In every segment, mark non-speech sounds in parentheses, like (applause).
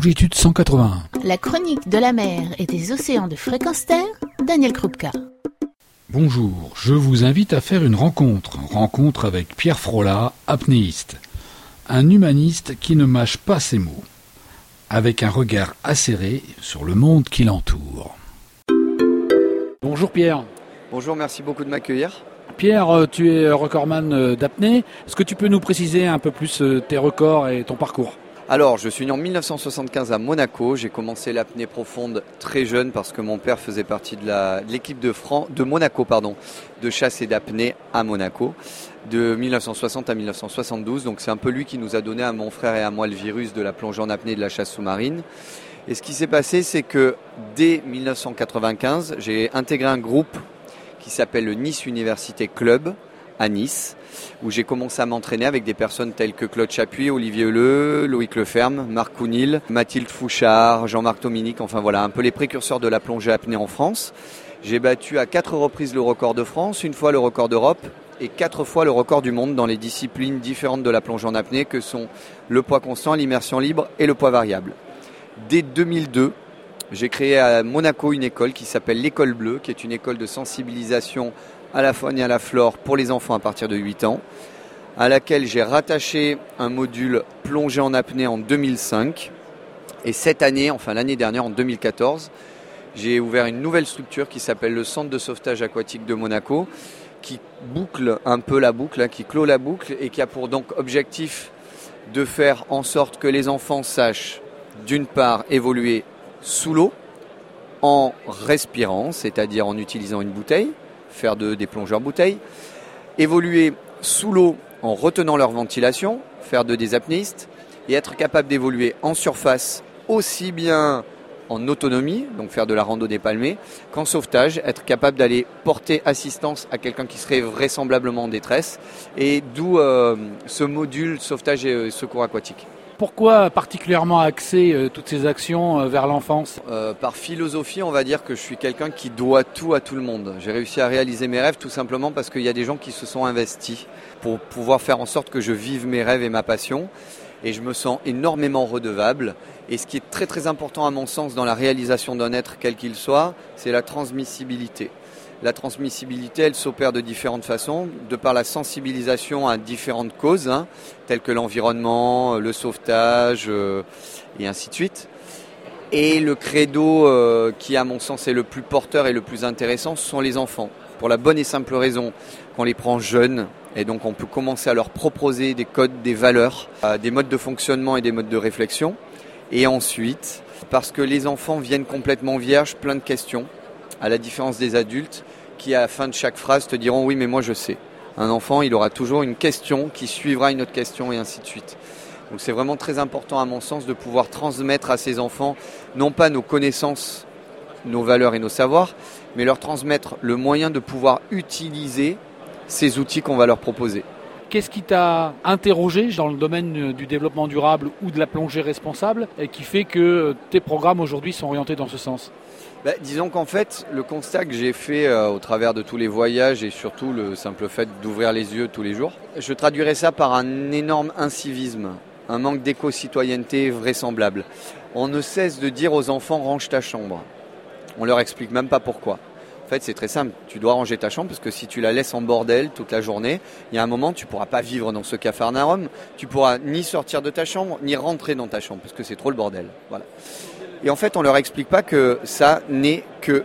longitude 181. La chronique de la mer et des océans de fréquence terre, Daniel Krupka. Bonjour, je vous invite à faire une rencontre. Rencontre avec Pierre Frola, apnéiste. Un humaniste qui ne mâche pas ses mots. Avec un regard acéré sur le monde qui l'entoure. Bonjour Pierre. Bonjour, merci beaucoup de m'accueillir. Pierre, euh, tu es recordman euh, d'apnée. Est-ce que tu peux nous préciser un peu plus euh, tes records et ton parcours? Alors, je suis né en 1975 à Monaco. J'ai commencé l'apnée profonde très jeune parce que mon père faisait partie de l'équipe de, Monaco de chasse et d'apnée à Monaco de 1960 à 1972. Donc, c'est un peu lui qui nous a donné à mon frère et à moi le virus de la plongée en apnée et de la chasse sous-marine. Et ce qui s'est passé, c'est que dès 1995, j'ai intégré un groupe qui s'appelle le Nice Université Club à Nice, où j'ai commencé à m'entraîner avec des personnes telles que Claude Chapuis, Olivier Leu, Loïc Leferme, Marc Counil, Mathilde Fouchard, Jean-Marc Dominique, enfin voilà, un peu les précurseurs de la plongée apnée en France. J'ai battu à quatre reprises le record de France, une fois le record d'Europe et quatre fois le record du monde dans les disciplines différentes de la plongée en apnée que sont le poids constant, l'immersion libre et le poids variable. Dès 2002, j'ai créé à Monaco une école qui s'appelle l'école bleue, qui est une école de sensibilisation à la faune et à la flore pour les enfants à partir de 8 ans, à laquelle j'ai rattaché un module plongée en apnée en 2005. Et cette année, enfin l'année dernière, en 2014, j'ai ouvert une nouvelle structure qui s'appelle le Centre de sauvetage aquatique de Monaco, qui boucle un peu la boucle, hein, qui clôt la boucle et qui a pour donc objectif de faire en sorte que les enfants sachent d'une part évoluer sous l'eau en respirant, c'est-à-dire en utilisant une bouteille, faire de, des plongeurs bouteilles, évoluer sous l'eau en retenant leur ventilation, faire de des apnéistes, et être capable d'évoluer en surface aussi bien en autonomie, donc faire de la randonnée palmée, qu'en sauvetage, être capable d'aller porter assistance à quelqu'un qui serait vraisemblablement en détresse, et d'où euh, ce module sauvetage et euh, secours aquatique. Pourquoi particulièrement axer euh, toutes ces actions euh, vers l'enfance? Euh, par philosophie, on va dire que je suis quelqu'un qui doit tout à tout le monde. J'ai réussi à réaliser mes rêves tout simplement parce qu'il y a des gens qui se sont investis pour pouvoir faire en sorte que je vive mes rêves et ma passion. Et je me sens énormément redevable. Et ce qui est très très important à mon sens dans la réalisation d'un être quel qu'il soit, c'est la transmissibilité. La transmissibilité, elle s'opère de différentes façons, de par la sensibilisation à différentes causes, hein, telles que l'environnement, le sauvetage, euh, et ainsi de suite. Et le credo euh, qui, à mon sens, est le plus porteur et le plus intéressant, ce sont les enfants. Pour la bonne et simple raison qu'on les prend jeunes, et donc on peut commencer à leur proposer des codes, des valeurs, euh, des modes de fonctionnement et des modes de réflexion. Et ensuite, parce que les enfants viennent complètement vierges, plein de questions, à la différence des adultes, qui à la fin de chaque phrase te diront oui mais moi je sais. Un enfant, il aura toujours une question qui suivra une autre question et ainsi de suite. Donc c'est vraiment très important à mon sens de pouvoir transmettre à ces enfants non pas nos connaissances, nos valeurs et nos savoirs, mais leur transmettre le moyen de pouvoir utiliser ces outils qu'on va leur proposer. Qu'est-ce qui t'a interrogé dans le domaine du développement durable ou de la plongée responsable et qui fait que tes programmes aujourd'hui sont orientés dans ce sens? Ben, disons qu'en fait, le constat que j'ai fait euh, au travers de tous les voyages et surtout le simple fait d'ouvrir les yeux tous les jours, je traduirais ça par un énorme incivisme, un manque d'éco-citoyenneté vraisemblable. On ne cesse de dire aux enfants range ta chambre. On leur explique même pas pourquoi. En fait, c'est très simple. Tu dois ranger ta chambre parce que si tu la laisses en bordel toute la journée, il y a un moment, tu pourras pas vivre dans ce cafarnaum. Tu pourras ni sortir de ta chambre, ni rentrer dans ta chambre parce que c'est trop le bordel. Voilà. Et en fait, on leur explique pas que ça n'est que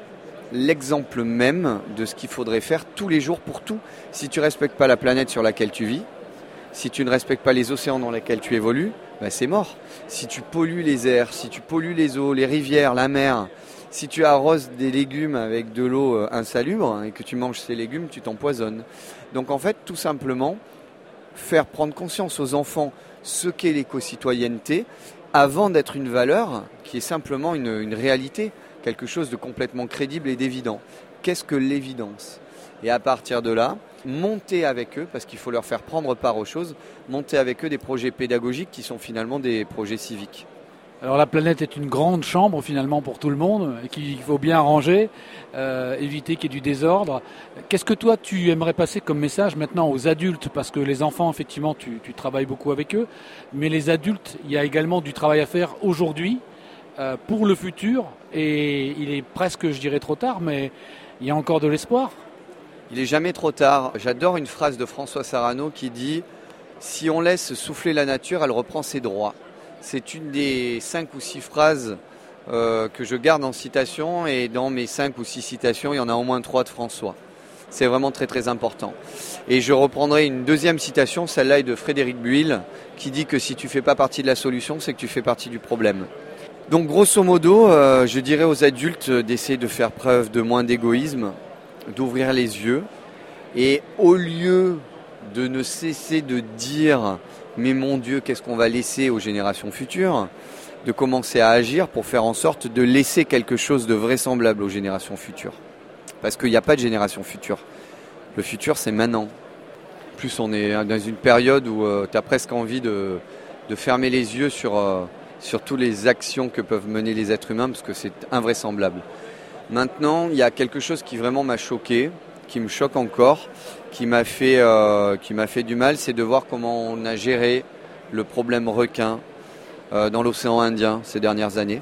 l'exemple même de ce qu'il faudrait faire tous les jours pour tout. Si tu respectes pas la planète sur laquelle tu vis, si tu ne respectes pas les océans dans lesquels tu évolues, ben c'est mort. Si tu pollues les airs, si tu pollues les eaux, les rivières, la mer, si tu arroses des légumes avec de l'eau euh, insalubre hein, et que tu manges ces légumes, tu t'empoisonnes. Donc en fait, tout simplement, faire prendre conscience aux enfants ce qu'est l'éco-citoyenneté avant d'être une valeur qui est simplement une, réalité, quelque chose de complètement crédible et d'évident. Qu'est-ce que l'évidence? Et à partir de là, monter avec eux, parce qu'il faut leur faire prendre part aux choses, monter avec eux des projets pédagogiques qui sont finalement des projets civiques. Alors la planète est une grande chambre finalement pour tout le monde et qu'il faut bien ranger, euh, éviter qu'il y ait du désordre. Qu'est-ce que toi tu aimerais passer comme message maintenant aux adultes? Parce que les enfants effectivement tu, travailles beaucoup avec eux, mais les adultes il y a également du travail à faire aujourd'hui euh, pour le futur et il est presque je dirais trop tard mais il y a encore de l'espoir. Il est jamais trop tard. J'adore une phrase de François Sarano qui dit Si on laisse souffler la nature, elle reprend ses droits. C'est une des cinq ou six phrases euh, que je garde en citation et dans mes cinq ou six citations, il y en a au moins trois de François. C'est vraiment très très important. Et je reprendrai une deuxième citation, celle-là est de Frédéric Buil, qui dit que si tu fais pas partie de la solution, c'est que tu fais partie du problème. Donc grosso modo, euh, je dirais aux adultes d'essayer de faire preuve de moins d'égoïsme, d'ouvrir les yeux, et au lieu de ne cesser de dire mais mon Dieu, qu'est-ce qu'on va laisser aux générations futures de commencer à agir pour faire en sorte de laisser quelque chose de vraisemblable aux générations futures? Parce qu'il n'y a pas de génération future. Le futur, c'est maintenant. plus, on est dans une période où euh, tu as presque envie de, fermer les yeux euh, sur toutes les actions que peuvent mener les êtres humains, parce que c'est invraisemblable. Maintenant, il y a quelque chose qui vraiment m'a choqué, qui me choque encore, qui m'a fait, euh, fait du mal, c'est de voir comment on a géré le problème requin euh, dans l'océan Indien ces dernières années.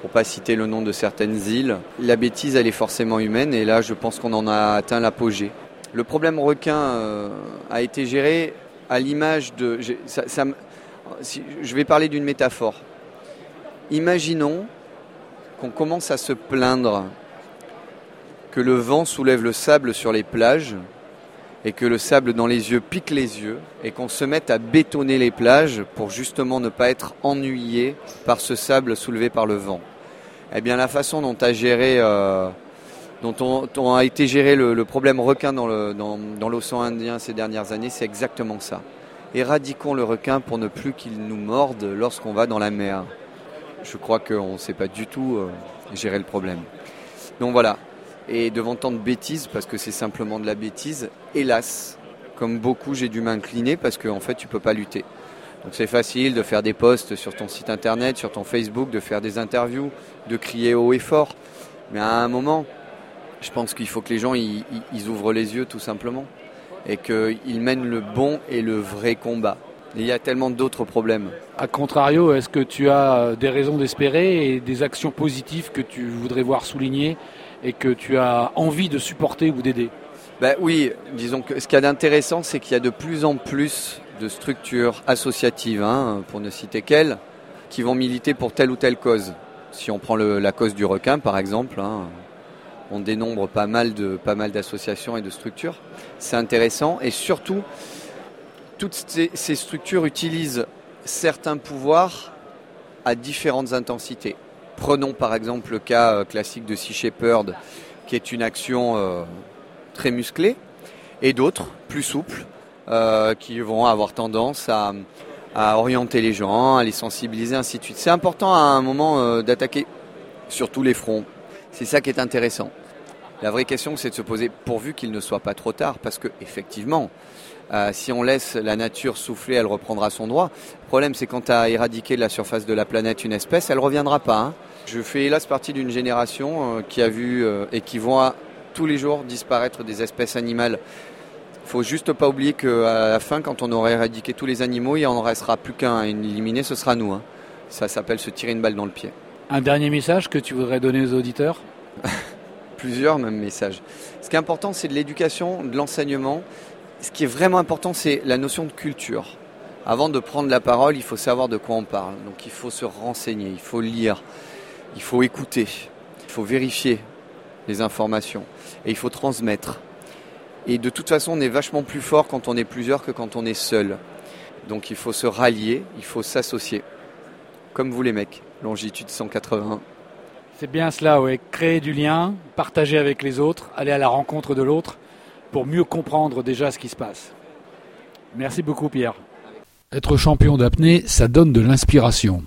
Pour pas citer le nom de certaines îles, la bêtise elle est forcément humaine et là je pense qu'on en a atteint l'apogée. Le problème requin euh, a été géré à l'image de. je vais parler d'une métaphore. Imaginons qu'on commence à se plaindre que le vent soulève le sable sur les plages et que le sable dans les yeux pique les yeux et qu'on se mette à bétonner les plages pour justement ne pas être ennuyé par ce sable soulevé par le vent. Eh bien la façon dont a géré euh, dont on, a été géré le, problème requin dans l'océan Indien ces dernières années, c'est exactement ça. Éradiquons le requin pour ne plus qu'il nous morde lorsqu'on va dans la mer. Je crois qu'on ne sait pas du tout euh, gérer le problème. Donc voilà, et devant tant de bêtises, parce que c'est simplement de la bêtise, hélas, comme beaucoup, j'ai dû m'incliner parce qu'en en fait, tu peux pas lutter. Donc c'est facile de faire des posts sur ton site internet, sur ton Facebook, de faire des interviews, de crier haut et fort. Mais à un moment, je pense qu'il faut que les gens ils, ouvrent les yeux tout simplement et qu'ils mènent le bon et le vrai combat. il y a tellement d'autres problèmes. A contrario, est-ce que tu as des raisons d'espérer et des actions positives que tu voudrais voir soulignées et que tu as envie de supporter ou d'aider ben Oui, disons que ce qu'il y a d'intéressant, c'est qu'il y a de plus en plus de structures associatives, hein, pour ne citer qu'elles, qui vont militer pour telle ou telle cause. Si on prend la cause du requin, par exemple, hein, on dénombre pas mal de pas mal d'associations et de structures. C'est intéressant et surtout, toutes ces, ces structures utilisent certains pouvoirs à différentes intensités. Prenons par exemple le cas euh, classique de Sea Shepherd, qui est une action euh, très musclée, et d'autres plus souples, euh, qui vont avoir tendance à, orienter les gens, à les sensibiliser, ainsi de suite. C'est important à un moment d'attaquer sur tous les fronts. C'est ça qui est intéressant. La vraie question, c'est de se poser, pourvu qu'il ne soit pas trop tard, parce que effectivement, si on laisse la nature souffler, elle reprendra son droit. Le problème, c'est quand tu as éradiqué de la surface de la planète une espèce, elle reviendra pas. Hein. Je fais hélas partie d'une génération euh, qui a vu euh, et qui voit tous les jours disparaître des espèces animales. Il faut juste pas oublier qu'à la fin, quand on aura éradiqué tous les animaux, il en restera plus qu'un à éliminer, ce sera nous. Hein. Ça s'appelle se tirer une balle dans le pied. Un dernier message que tu voudrais donner aux auditeurs? (laughs) Plusieurs même messages. Ce qui est important, c'est de l'éducation, de l'enseignement ce qui est vraiment important, c'est la notion de culture. Avant de prendre la parole, il faut savoir de quoi on parle. Donc il faut se renseigner, il faut lire, il faut écouter, il faut vérifier les informations et il faut transmettre. Et de toute façon, on est vachement plus fort quand on est plusieurs que quand on est seul. Donc il faut se rallier, il faut s'associer. Comme vous les mecs, longitude 180. C'est bien cela, oui. Créer du lien, partager avec les autres, aller à la rencontre de l'autre pour mieux comprendre déjà ce qui se passe. Merci beaucoup Pierre. Être champion d'apnée, ça donne de l'inspiration.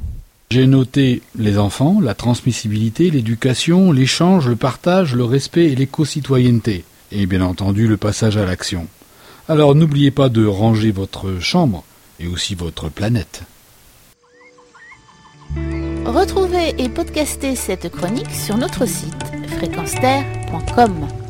J'ai noté les enfants, la transmissibilité, l'éducation, l'échange, le partage, le respect et l'éco-citoyenneté. Et bien entendu le passage à l'action. Alors n'oubliez pas de ranger votre chambre et aussi votre planète. Retrouvez et podcastez cette chronique sur notre site fréquenceterre.com.